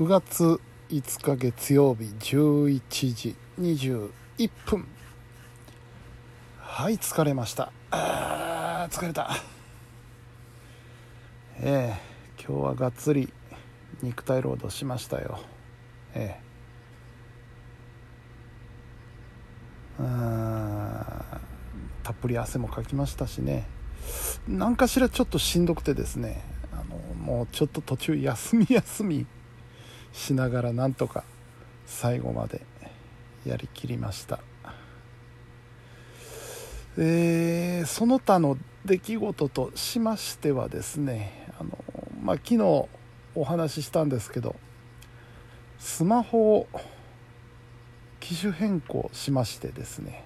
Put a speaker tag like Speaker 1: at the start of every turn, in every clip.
Speaker 1: 9月5日月曜日11時21分。はい疲れました。あ疲れた。ええ今日はがっつり肉体労働しましたよ。ええ。うんたっぷり汗もかきましたしね。何かしらちょっとしんどくてですね。あのもうちょっと途中休み休み。しながらなんとか最後までやりきりました。えーその他の出来事としましてはですねあの、まあ、昨日お話ししたんですけどスマホを機種変更しましてですね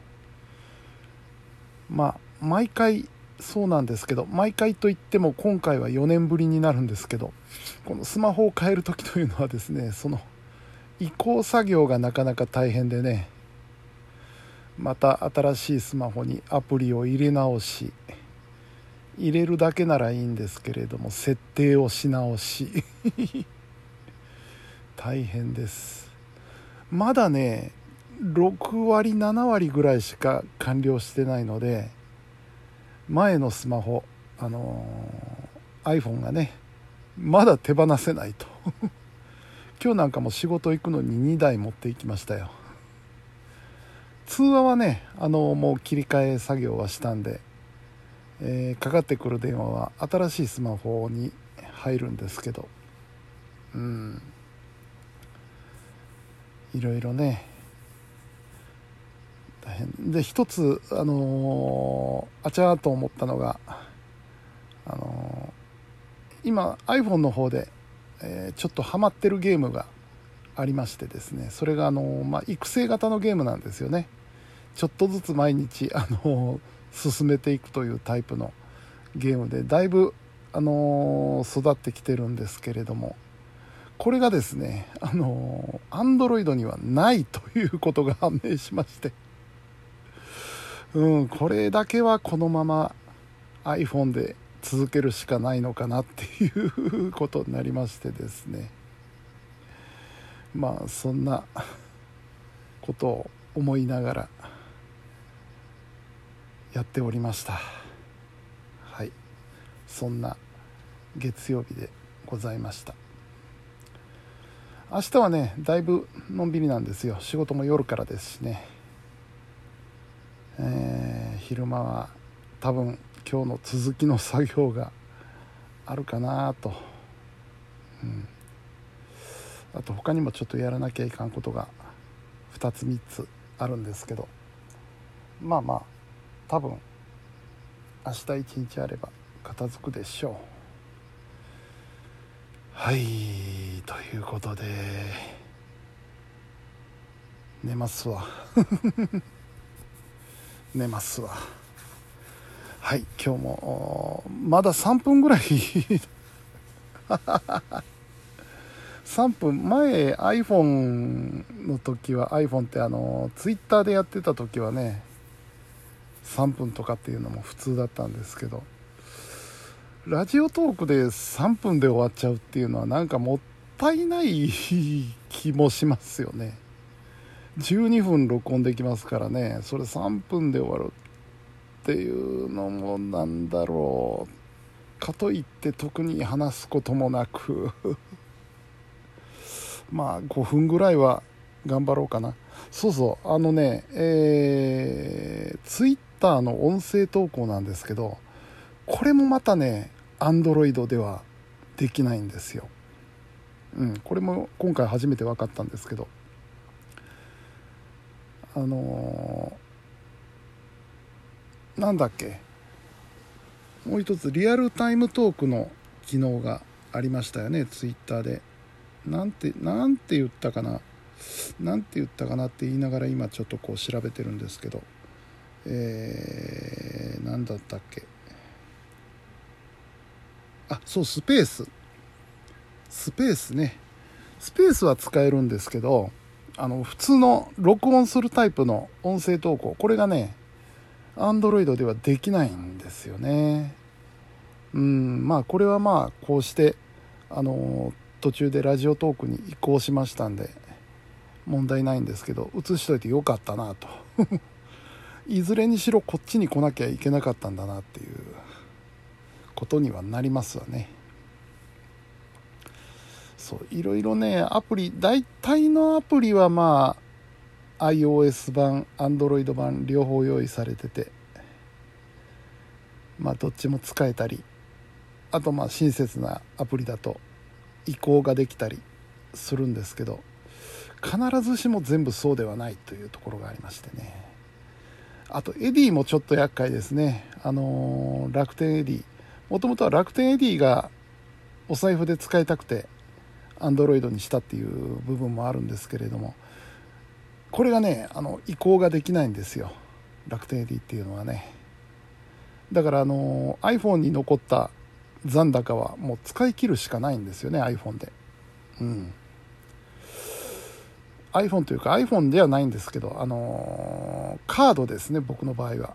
Speaker 1: まあ毎回そうなんですけど毎回といっても今回は4年ぶりになるんですけどこのスマホを変える時というのはですねその移行作業がなかなか大変でねまた新しいスマホにアプリを入れ直し入れるだけならいいんですけれども設定をし直し 大変です。まだね6割7割ぐらいしか完了してないので前のスマホあのー iPhone がねまだ手放せないと。今日なんかも仕事行くのに2台持って行きましたよ。通話はねあのもう切り替え作業はしたんで、えーかかってくる電話は新しいスマホに入るんですけど。うん。いろいろね大変。で一つあのーあちゃーと思ったのがあのー今 iPhone の方で、えーちょっとハマってるゲームがありましてですね。それがあのーまあ、育成型のゲームなんですよね。ちょっとずつ毎日あの進めていくというタイプのゲームでだいぶあの育ってきてるんですけれども。これがですねあの Android にはないということが判明しまして。うんこれだけはこのまま iPhone で続けるしかないのかなっていうことになりましてですね。まあそんなことを思いながらやっておりました。はい。そんな月曜日でございました。明日はねだいぶのんびりなんですよ。仕事も夜からですしね。えー昼間は多分今日の続きの作業があるかなと、うん、あと他にもちょっとやらなきゃいかんことが2つ3つあるんですけど。まあまあ多分明日一日あれば片付くでしょう。はいということで寝ますわ。寝ますわ。はい今日もまだ3分ぐらい。3分前 iPhone の時は iPhone ってあの Twitter でやってた時はね3分とかっていうのも普通だったんですけどラジオトークで3分で終わっちゃうっていうのはなんかもったいない気もしますよね。12分録音できますからね。それ3分で終わるっていうのもなんだろう。かといって特に話すこともなく。まあ5分ぐらいは頑張ろうかな。そうそう。あのねえー、ツイッターの音声投稿なんですけどこれもまたね Android ではできないんですよ。うん。これも今回初めて分かったんですけど。あのーなんだっけ？もう一つリアルタイムトークの機能がありましたよねツイッターで。なんてなんて言ったかな？なんて言ったかなって言いながら今ちょっとこう調べてるんですけど。えー、何だったっけ？あそうスペース。スペースね。スペースは使えるんですけどあの普通の録音するタイプの音声投稿。これがね Android ではできないんですよね。うんまあこれはまあこうしてあの途中でラジオトークに移行しましたんで問題ないんですけど映しといてよかったなと。いずれにしろこっちに来なきゃいけなかったんだなっていうことにはなりますわね。そういろいろねアプリ大体のアプリはまあ iOS 版 Android 版両方用意されててまあどっちも使えたりあとまあ親切なアプリだと移行ができたりするんですけど必ずしも全部そうではないというところがありましてね。あと Edy もちょっと厄介ですね。あのー、楽天 Edy。もともとは楽天 Edy がお財布で使いたくてアンドロイドにしたっていう部分もあるんですけれどもこれがねあの移行ができないんですよ。楽天エディっていうのはね。だからあの iPhone に残った残高はもう使い切るしかないんですよね iPhone で。うん。iPhone というか iPhone ではないんですけどあのカードですね僕の場合は。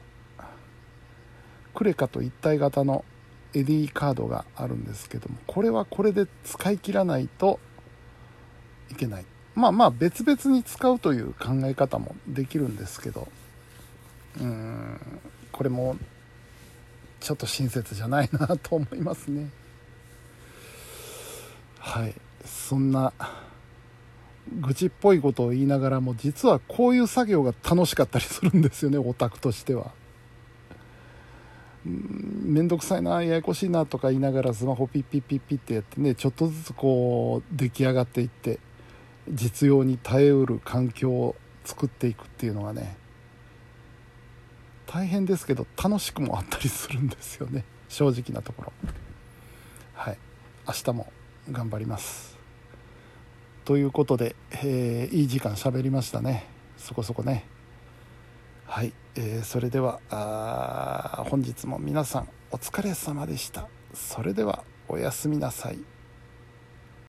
Speaker 1: クレカと一体型のエディカードがあるんですけどもこれはこれで使い切らないといけない。まあまあ別々に使うという考え方もできるんですけど。うーんこれもちょっと親切じゃないなと思いますね。はい。そんな愚痴っぽいことを言いながらも実はこういう作業が楽しかったりするんですよねオタクとしては。面倒くさいなややこしいなとか言いながらスマホピッピッピッピッってやってねちょっとずつこう出来上がっていって実用に耐えうる環境を作っていくっていうのがね大変ですけど楽しくもあったりするんですよね。正直なところ。はい。明日も頑張ります。ということで、えー、いい時間喋りましたね。そこそこね。はい、えー、それでは本日も皆さんお疲れ様でした。それではおやすみなさい。